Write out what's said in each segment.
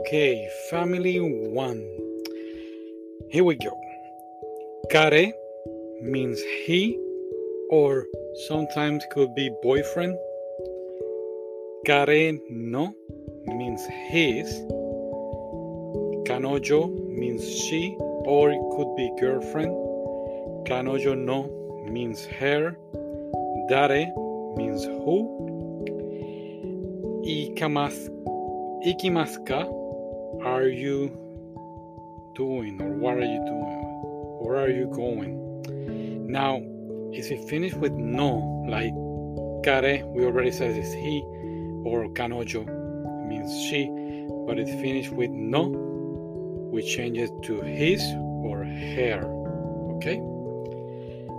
Okay, family one. Here we go. Kare means he or sometimes could be boyfriend. Kare no means his. Kanojo means she or it could be girlfriend. Kanojo no means her. Dare means who. Ikamas, ikimasu ka? Are you doing or what are you doing? Where are you going? Now, if it finished with no, like care, we already said it's he, or kanojo means she, but it finished with no, we change it to his or her. Okay?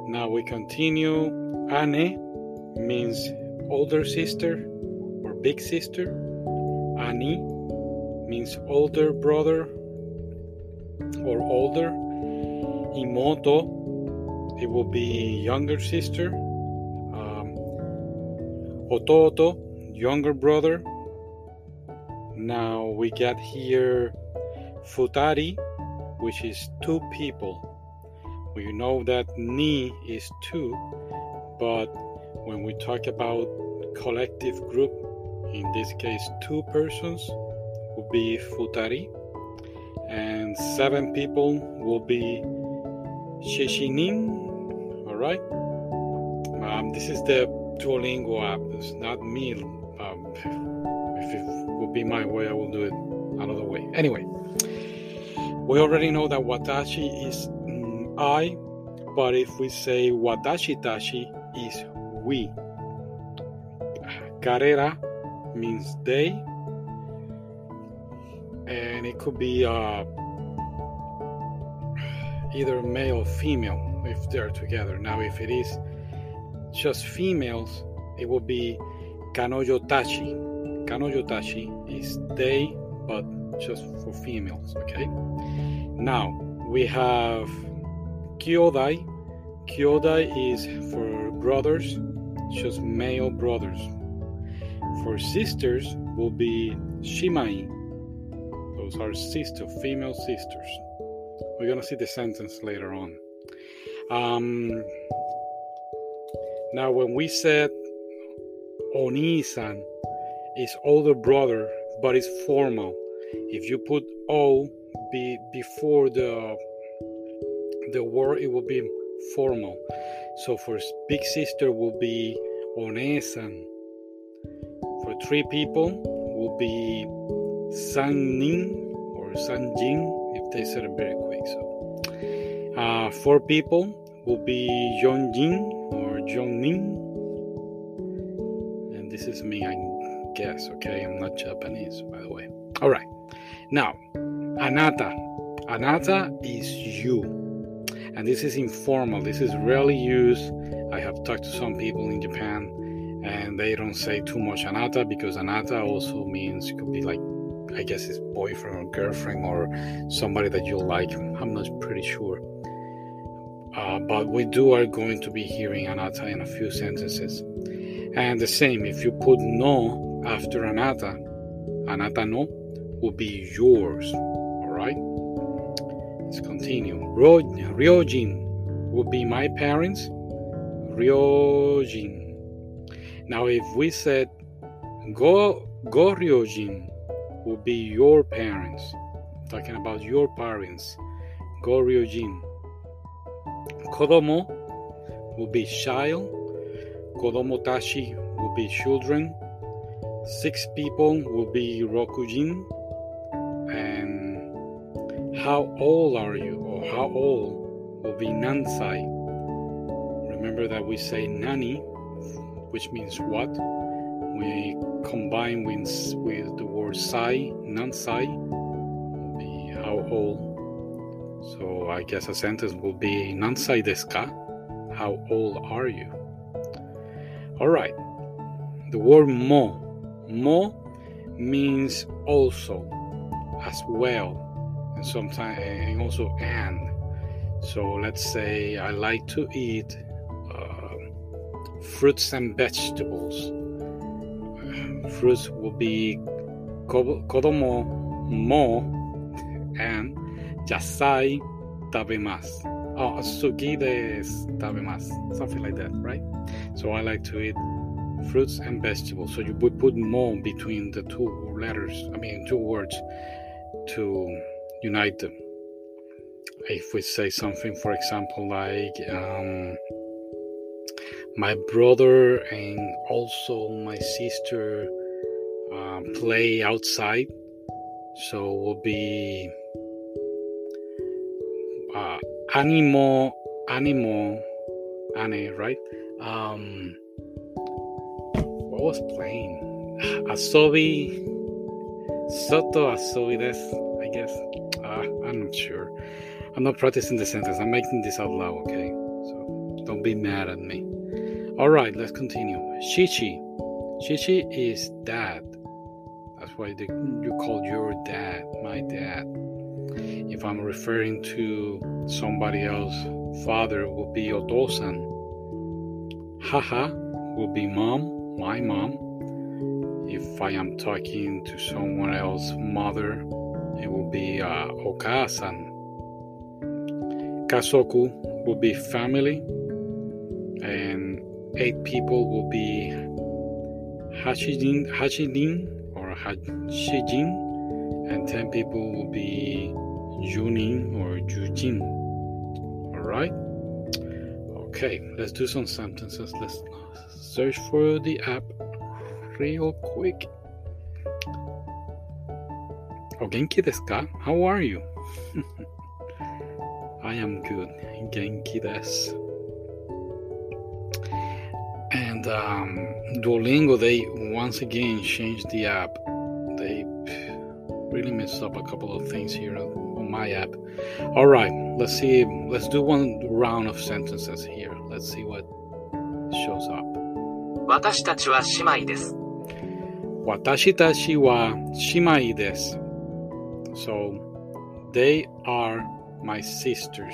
Now we continue. Ane means older sister or big sister. Ani means older brother or older. Imoto, it will be younger sister. Um, ototo, younger brother. Now we got here futari, which is two people. We know that ni is two, but when we talk about collective group, in this case two persons, will be futari, and seven people will be shishinin. All right. Um, this is the Duolingo app. It's not me. Um, if it would be my way, I will do it another way. Anyway, we already know that watashi is mm, I, but if we say watashi tashi is we. Karera means they, and it could be uh, either male or female if they're together. Now, if it is just females, it will be. Kanojo tashi is they, but just for females. Okay. Now we have kyodai. Kyodai is for brothers, just male brothers. For sisters will be shimai. Are sister, female sisters. We're gonna see the sentence later on. Um, now, when we said Oni-san is older brother, but it's formal. If you put O be before the the word, it will be formal. So for big sister will be One-san. For three people will be San-nin or San-jin if they said it very quick. So uh, four people will be Yeonjin or Jongnin. And this is me, I guess, okay? I'm not Japanese, by the way. All right. Now, anata. Anata is you. And this is informal. This is rarely used. I have talked to some people in Japan and they don't say too much anata because anata also means it could be like I guess it's boyfriend or girlfriend or somebody that you like. I'm not pretty sure. Uh, but we do are going to be hearing anata in a few sentences. And the same, if you put no after anata, anata no will be yours. All right. Let's continue. Ryojin will be my parents. Ryojin. Now, if we said go go Ryojin will be your parents. talking about your parents. Go Ryojin. Kodomo will be child. Kodomo tashi will be children. Six people will be Rokujin. And how old are you? Or how old will be Nansai. Remember that we say Nani, which means what? We combine with, with the word sai, Nansai, will be how old. So I guess a sentence will be Nansai desu ka? How old are you? All right. The word mo. Mo means also, as well, and sometimes and also and. So let's say I like to eat uh, fruits and vegetables. Fruits will be kodomo mo and yasai tabemasu. Oh, sugi desu tabemasu. Something like that, right? So I like to eat fruits and vegetables. So you would put mo between the two letters, I mean, two words to unite them. If we say something, for example, like um, my brother and also my sister uh, play outside, so we'll be uh, animo, animo, ane, right? Um, what was playing? Asobi, soto asobi desu, I guess. Uh, I'm not sure. I'm not practicing the sentence. I'm making this out loud, okay? So don't be mad at me. All right, let's continue. Shichi. Shichi is dad. That's why they, you call your dad my dad. If I'm referring to somebody else, father will be otosan. Haha will be mom, my mom. If I am talking to someone else, mother, it will be uh, okasan. Kasoku will be family, and eight people will be Hachijin, Hachijin or Hachijin, and ten people will be Junin or Jujin. All right. Okay, let's do some sentences. Let's search for the app real quick. O genki desu ka? How are you? I am good. Genki desu. um, Duolingo, they once again changed the app. They really messed up a couple of things here on my app. All right, let's see. Let's do one round of sentences here. Let's see what shows up. 私たちは姉妹です。私たちは姉妹です。So, they are my sisters.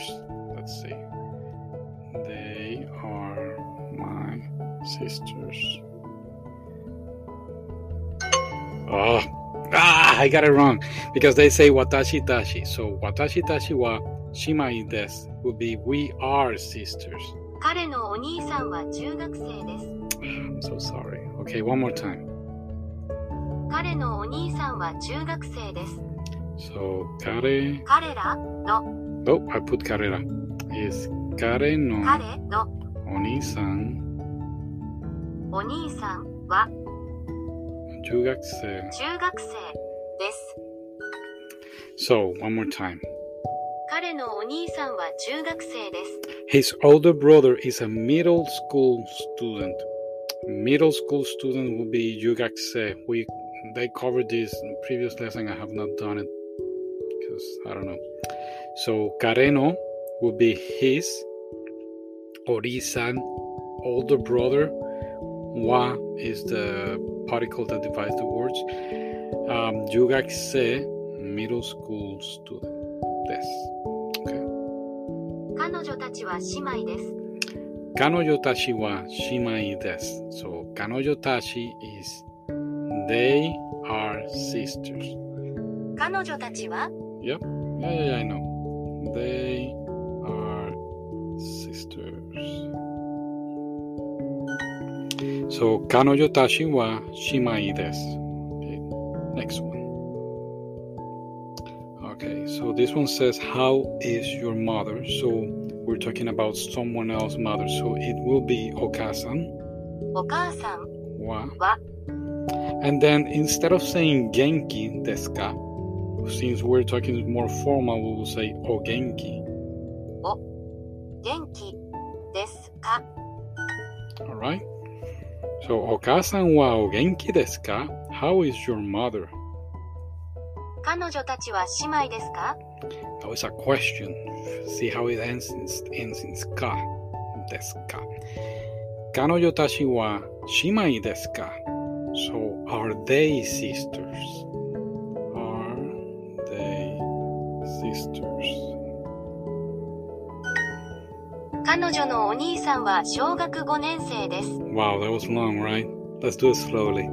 Let's see. sisters. Oh, ah, I got it wrong because they say watashi tashi. So, watashi tashi wa shimai desu would be we are sisters. 彼のお兄さんは中学生です。 I'm so sorry. Okay, one more time. 彼のお兄さんは中学生です。 So, kare. 彼らの Oh, I put carrera. Is kare no 彼の oni-san お兄さんは jugakse. 中学生です。 So, one more time. 彼のお兄さんは中学生です。 His older brother is a middle school student. Middle school student will be yugakse. We they covered this in previous lesson. I have not done it because I don't know. So Kareno will be his Orisan older brother. Wa is the particle that divides the words. Um, yugakse middle school student. Yes. Okay. 彼女たちは姉妹です。 Kanoyo tashi wa shimai desu. So kanoyo tashi is they are sisters. 彼女たちは Yep. Yeah, yeah, yeah, I know. They are sisters. So Kanoyotashi wa shimai desu. Next one. Okay, so this one says, How is your mother? So we're talking about someone else's mother. So it will be okasan. Okasan. Wa. wa. And then instead of saying genki deska, since we're talking more formal, we will say o genki. O genki desu ka. All right. So okasan wa o genki desu ka? How is your mother? 彼女たちは姉妹ですか That was a question. See how it ends in, ends in ska. Desu ka. Kanoyo tashi wa shimai desu ka? So are they sisters? Are they sisters? 彼女のお兄さんは小学5年生です。 Wow, that was long, right? Let's do it slowly.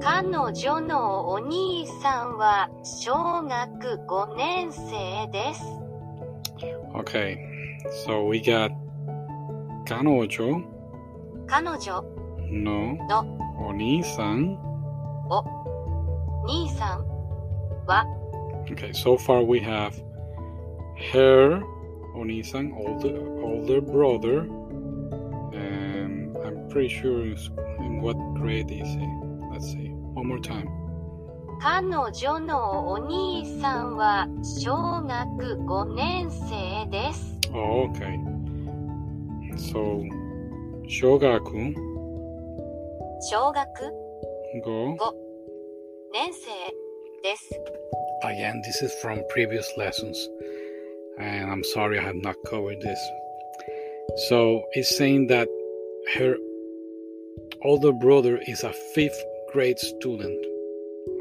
彼女のお兄さんは小学5年生です。 Okay, so we got 彼女彼女、ののお兄さん。兄さんは Okay, so far we have her Onisan, older older brother, and I'm pretty sure it's in what grade is he? Let's see. One more time. 彼女のお兄さんは小学5年生です。 Oh, okay. So, shogaku 小学 go. 年生です。 Again, this is from previous lessons, and I'm sorry I have not covered this. So it's saying that her older brother is a fifth grade student.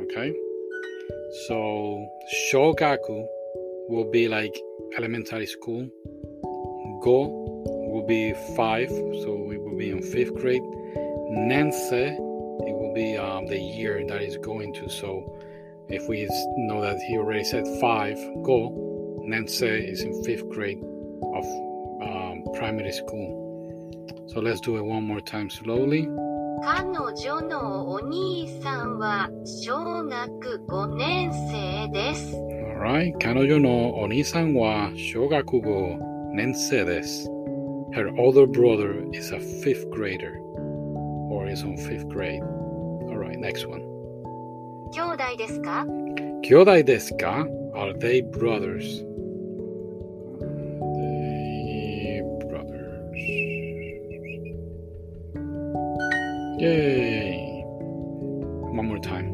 Okay, so shogaku will be like elementary school. Go will be five, so we will be in fifth grade. Nense, it will be um, the year that is going to. So if we know that he already said five, go, Nense is in fifth grade of um, primary school. So let's do it one more time slowly. 彼女のお兄さんは小学5年生です。 Alright. 彼女のお兄さんは小学校年生です。Her older brother is a fifth grader or is on fifth grade. Alright, next one. 兄弟ですか兄弟ですか Are they brothers? イェーイ。one more time.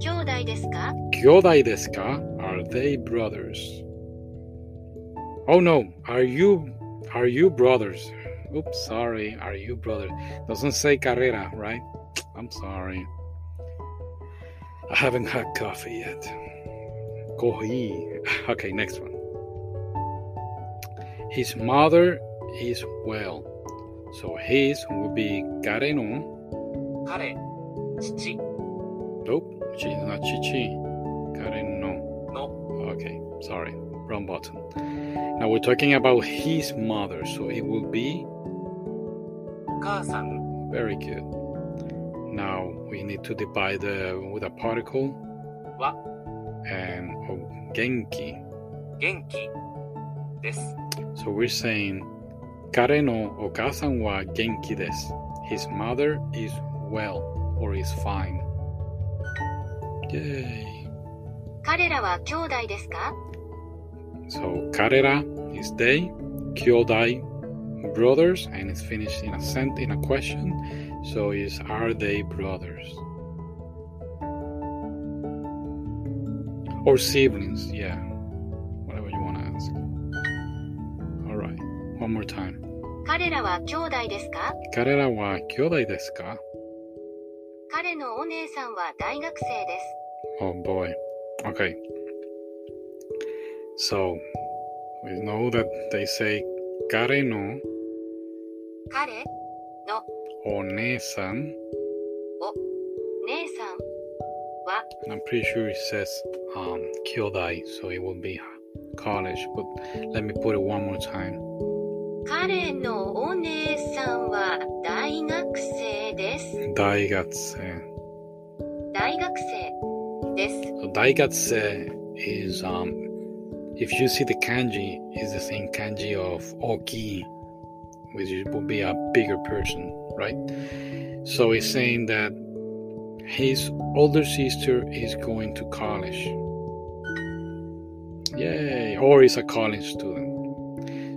兄弟ですか兄弟ですか Are they brothers? Oh no, are you are you brothers? Oops, sorry, are you brothers? Doesn't say karera, right? I'm sorry. I haven't had coffee yet. Coffee. Okay, next one. His mother is well. So his will be Karenun. 彼、父 Nope, she's not Chichi. Kareno. の Okay, sorry, wrong button. Now we're talking about his mother, so it will be お母さん、 very good. Now we need to divide the, with a particle は and oh, genki. 元気です。 So we're saying 彼のお母さんは元気です. His mother is well or is fine. Yay. 彼らは兄弟ですか So karera is they, kyodai brothers, and it's finished in a sent in a question. So is are they brothers? Or siblings, yeah. Whatever you want to ask. Alright, one more time. 彼らは兄弟ですか彼らは兄弟ですか 彼のお姉さんは大学生です。 Oh boy. Okay. So we know that they say kare no 彼の onesan. 姉さんは And I'm pretty sure it says um kyodai, so it will be college. But let me put it one more time. 彼のお姉さんは大学生 です。 Daigatse. 大学生です。 So daigatse is um if you see the kanji, is the same kanji of oki, which is- would be a bigger person, right? So it's saying that his older sister is going to college. Yay! Or is a college student.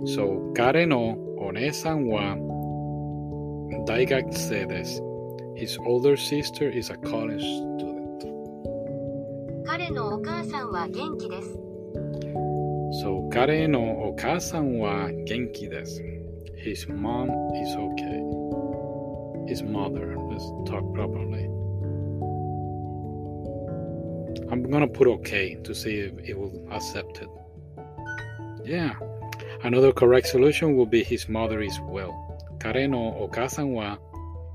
So, Kare no onesan wa daigakusei desu. His older sister is a college student. 彼のお母さんは元気です。 So, Kare no okasan wa genki desu. His mom is okay. His mother. Let's talk properly. I'm gonna put okay to see if it will accept it. Yeah. Another correct solution will be his mother is well. Kare no okasan wa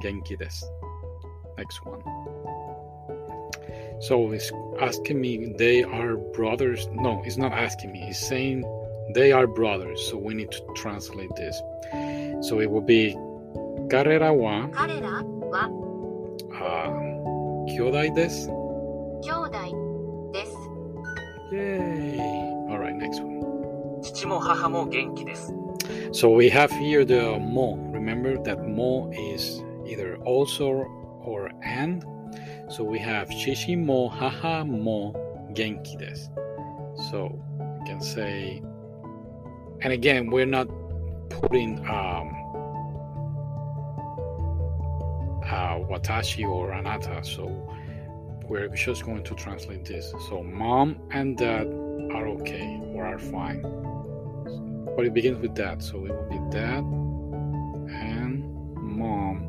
genki desu. next one. So it's asking me they are brothers. No, it's not asking me. It's saying they are brothers. So we need to translate this. So it will be Karera wa. Karera wa. Uh, kyodai desu. Kyodai des. Yay! All right, next one. 父も母も元気です. So we have here the mo. Remember that mo is either also or and. So we have shishi mo, haha mo, genki desu. So we can say, and again, we're not putting um, uh, watashi or anata. So we're just going to translate this. So mom and dad are okay or are fine. But it begins with dad, so it will be dad and mom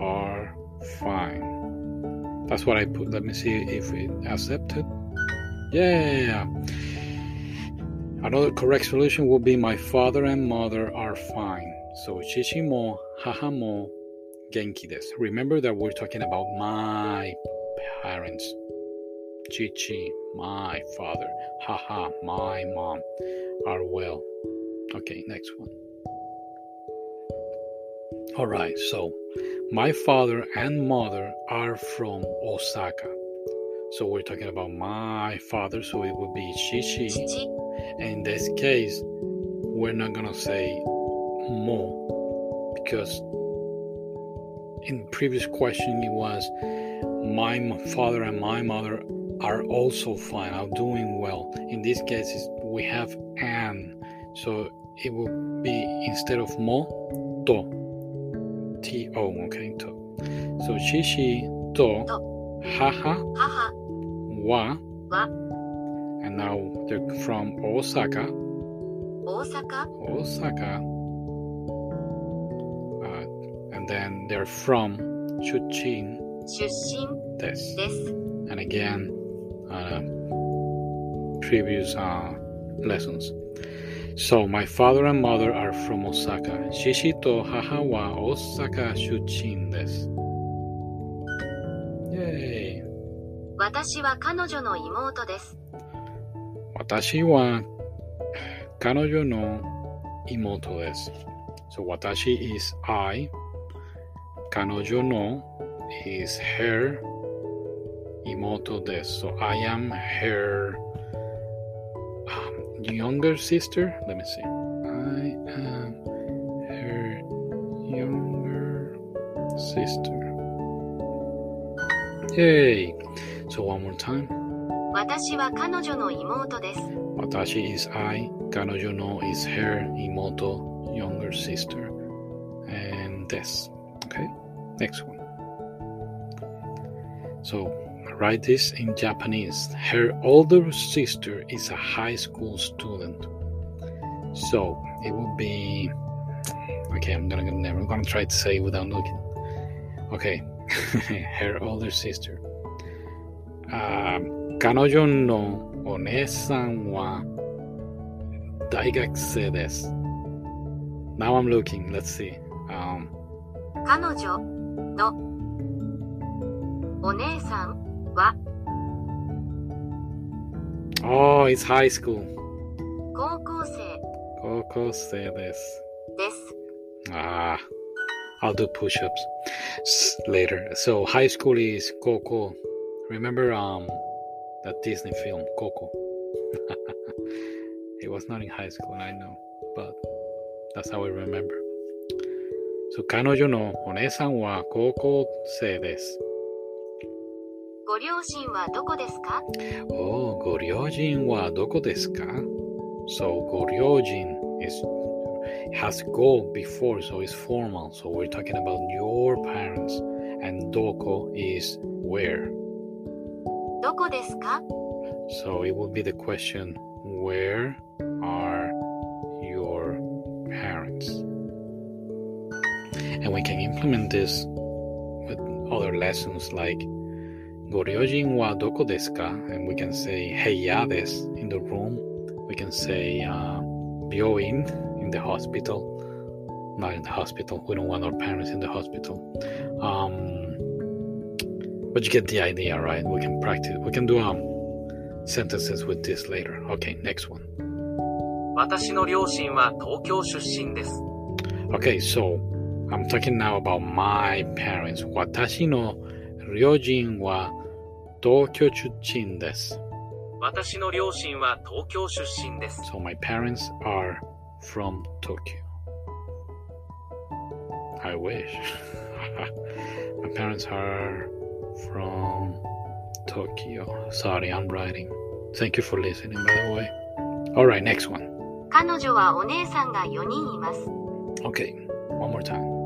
are fine. That's what I put. Let me see if it accepted. Yeah. Another correct solution will be my father and mother are fine. So shishi mo, haha mo, genki desu. Remember that we're talking about my parents. Chichi, my father. Haha, my mom are well. Okay, next one. All right, so my father and mother are from Osaka. So we're talking about my father, so it would be Shishi. 父、In this case, we're not gonna say mo because in previous question it was my father and my mother are also fine, are doing well. In this case, we have an, so it will be instead of mo, to, to so shishi to, and now they're from Osaka. Osaka. Osaka. Uh, and then they're from Chuchin. Chuchin this, this, and again uh, previous uh, lessons. So my father and mother are from Osaka. Shishi to haha wa Osaka Chuchin des. Yay! 私は彼女の妹です。私は彼女の妹です。So 私 is I. 彼女の is her 妹です。So I am her um, younger sister. Let me see. I am her younger sister. Yay! So one more time. 私は彼女の妹です。 Watashi is I, Kanojo no is her, Imoto, younger sister, and this. Okay, next one. So, write this in Japanese. Her older sister is a high school student. So, it will be. Okay, I'm gonna never gonna try to say it without looking. Okay, her older sister. Um, 彼女のお姉さんは大学生です。Now I'm looking. Let's see. Um, 彼女のお姉さん は oh, it's high school. 高校生高校生です。です。 Ah, I'll do push-ups s- later. So high school is Coco. Remember um that Disney film Coco? it was not in high school, I know, but that's how I remember. So 彼女のお姉さんは高校生です。 ご両親はどこですか Oh, ご両親はどこですか So ご両親 is has go before, so it's formal. So we're talking about your parents, and doko is where. どこですか So it would be the question, where are your parents? And we can implement this with other lessons like ご両親はどこですか And we can say 部屋です in the room. We can say uh, 病院 in the hospital. Not in the hospital. We don't want our parents in the hospital. Um, But you get the idea, right? We can practice. We can do um sentences with this later. Okay, next one. 私の両親は東京出身です。 Okay, so I'm talking now about my parents. 私の両親は 東京出身です。私の両親は東京出身です。 So my parents are from Tokyo. I wish. my parents are from Tokyo. Sorry, I'm writing. Thank you for listening, by the way. All right, next one. 彼女はお姉さんが4人います。 Okay, one more time.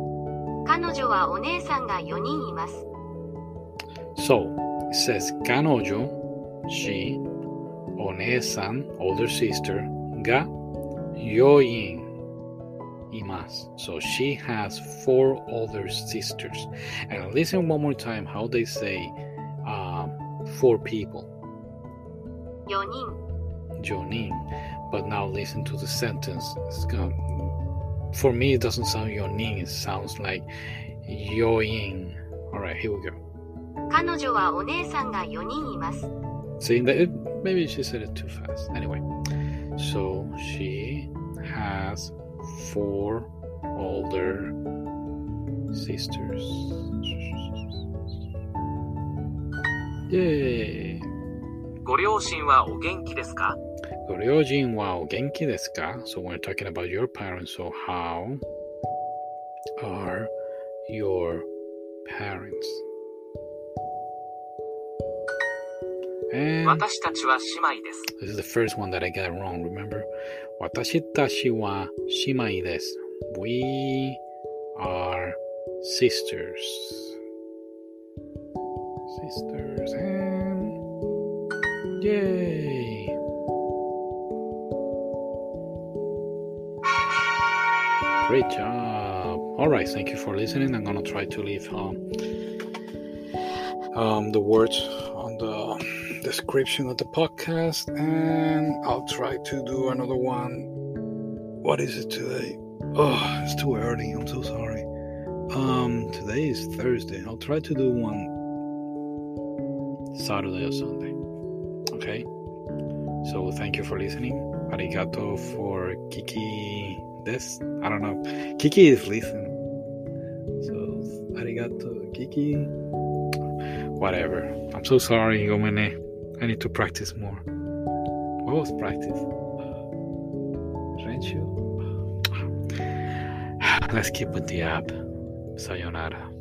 彼女はお姉さんが4人います。 So it says Kanojo, she, Onesan, older sister, ga, yoin, imas. So she has four older sisters. And listen one more time how they say um, four people, 4人、jonin. But now listen to the sentence. Gonna, for me, it doesn't sound yonin. It sounds like yoin. All right, here we go. 彼女はお姉さんが4人います。 Seeing that it, maybe she said it too fast. Anyway, so she has four older sisters. Yay! ご両親はお元気ですか Goryojin wa o genki desu ka? So we're talking about your parents. So how are your parents? And this is the first one that I got wrong, remember? Watashi tachi wa shimai desu. We are sisters. Sisters and yay. Great job. All right, thank you for listening. I'm going to try to leave um, um, the words on the description of the podcast, and I'll try to do another one. What is it today? Oh, it's too early. I'm so sorry. Um, today is Thursday. I'll try to do one Saturday or Sunday. Okay. So thank you for listening. Arigato for Kiki. This I don't know. Kiki is listening. So arigato, Kiki. Whatever. I'm so sorry, Gomene. I need to practice more. What was practice? Uh, Renshu? Let's keep with the app. Sayonara.